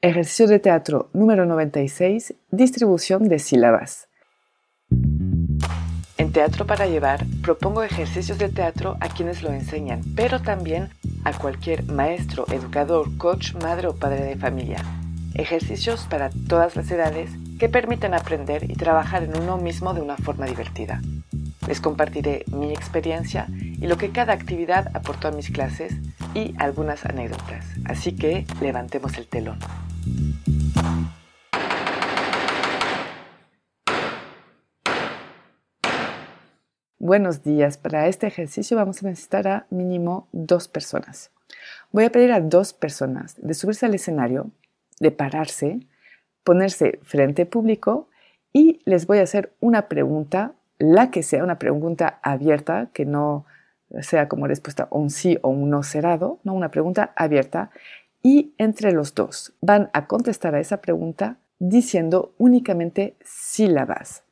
Ejercicio de teatro número 96. Distribución de sílabas. En Teatro para Llevar propongo ejercicios de teatro a quienes lo enseñan, pero también a cualquier maestro, educador, coach, madre o padre de familia. Ejercicios para todas las edades que permiten aprender y trabajar en uno mismo de una forma divertida. Les compartiré mi experiencia y lo que cada actividad aportó a mis clases y algunas anécdotas. Así que levantemos el telón. Buenos días. Para este ejercicio vamos a necesitar a mínimo dos personas. Voy a pedir a dos personas de subirse al escenario, de pararse, ponerse frente público y les voy a hacer una pregunta, la que sea una pregunta abierta, que no sea como respuesta un sí o un no cerrado, no una pregunta abierta y entre los dos van a contestar a esa pregunta diciendo únicamente sílabas.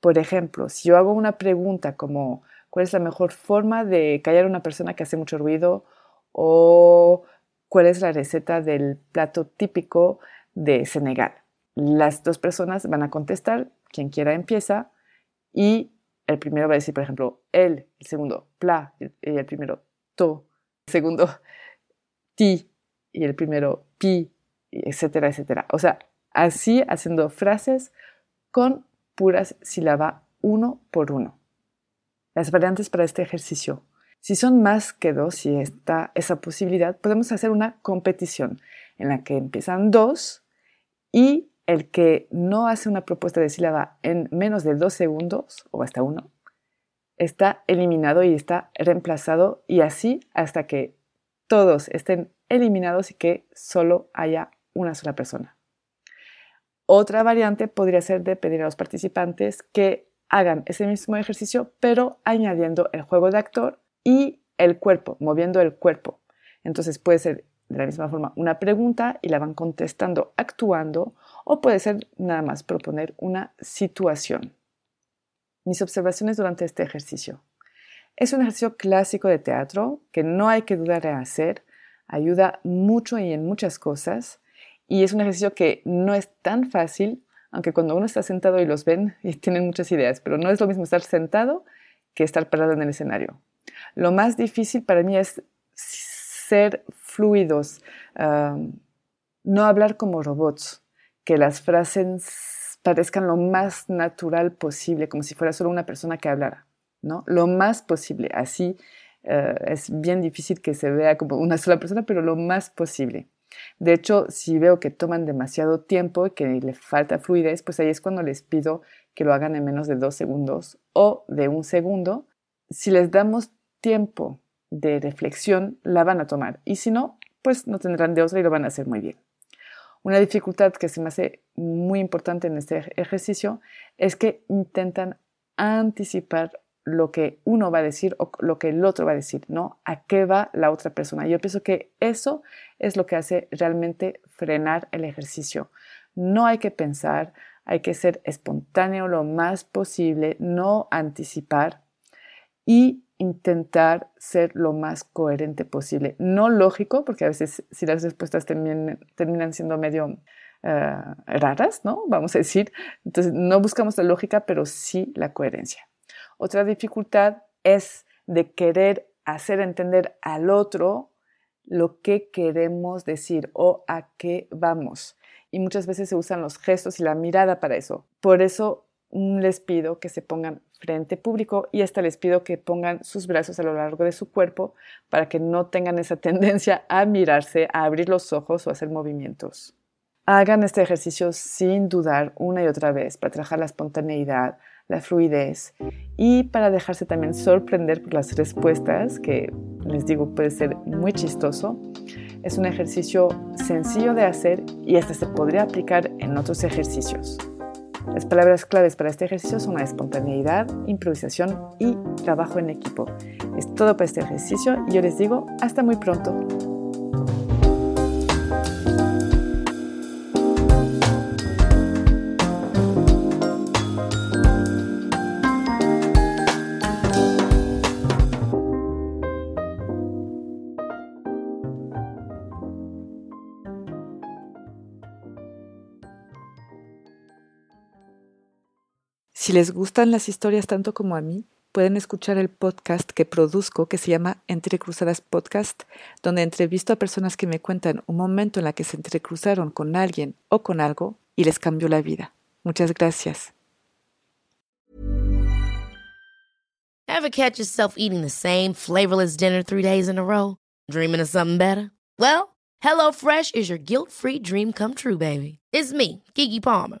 Por ejemplo, si yo hago una pregunta como ¿cuál es la mejor forma de callar a una persona que hace mucho ruido? o ¿cuál es la receta del plato típico de Senegal? Las dos personas van a contestar, quien quiera empieza, y el primero va a decir, por ejemplo, el, el segundo, pla, y el primero, to, el segundo, ti, y el primero, pi, etcétera, etcétera. O sea, así haciendo frases con puras sílabas uno por uno. Las variantes para este ejercicio. Si son más que dos, si está esa posibilidad, podemos hacer una competición en la que empiezan dos y el que no hace una propuesta de sílaba en menos de dos segundos o hasta uno, está eliminado y está reemplazado y así hasta que todos estén eliminados y que solo haya una sola persona. Otra variante podría ser de pedir a los participantes que hagan ese mismo ejercicio, pero añadiendo el juego de actor y el cuerpo, moviendo el cuerpo. Entonces puede ser de la misma forma una pregunta y la van contestando actuando o puede ser nada más proponer una situación. Mis observaciones durante este ejercicio. Es un ejercicio clásico de teatro que no hay que dudar en hacer, ayuda mucho y en muchas cosas y es un ejercicio que no es tan fácil, aunque cuando uno está sentado y los ven y tienen muchas ideas, pero no es lo mismo estar sentado que estar parado en el escenario. Lo más difícil para mí es ser fluidos, no hablar como robots, que las frases parezcan lo más natural posible, como si fuera solo una persona que hablara, ¿no? Lo más posible, así eh, es bien difícil que se vea como una sola persona, pero lo más posible. De hecho, si veo que toman demasiado tiempo y que le falta fluidez, pues ahí es cuando les pido que lo hagan en menos de dos segundos o de un segundo. Si les damos tiempo de reflexión, la van a tomar. Y si no, pues no tendrán de otra y lo van a hacer muy bien. Una dificultad que se me hace muy importante en este ejercicio es que intentan anticipar lo que uno va a decir o lo que el otro va a decir, ¿no? A qué va la otra persona. Yo pienso que eso es lo que hace realmente frenar el ejercicio. No hay que pensar, hay que ser espontáneo lo más posible, no anticipar y intentar ser lo más coherente posible. No lógico, porque a veces si las respuestas terminan, siendo medio eh, raras, ¿no? Vamos a decir. Entonces, no buscamos la lógica, pero sí la coherencia. Otra dificultad es de querer hacer entender al otro lo que queremos decir o a qué vamos. Y muchas veces se usan los gestos y la mirada para eso. Por eso les pido que se pongan frente público y hasta les pido que pongan sus brazos a lo largo de su cuerpo para que no tengan esa tendencia a mirarse, a abrir los ojos o hacer movimientos. Hagan este ejercicio sin dudar una y otra vez para trabajar la espontaneidad, la fluidez y para dejarse también sorprender por las respuestas, que les digo puede ser muy chistoso. Es un ejercicio sencillo de hacer y hasta se podría aplicar en otros ejercicios. Las palabras claves para este ejercicio son la espontaneidad, improvisación y trabajo en equipo. Es todo para este ejercicio y yo les digo hasta muy pronto. Si les gustan las historias tanto como a mí, pueden escuchar el podcast que produzco que se llama Entre Cruzadas Podcast, donde entrevisto a personas que me cuentan un momento en la que se entrecruzaron con alguien o con algo y les cambió la vida. Muchas gracias. Ever catch yourself eating the same flavorless dinner three days in a row? Dreaming of something better? Well, HelloFresh is your guilt-free dream come true, baby. It's me, Kiki Palmer.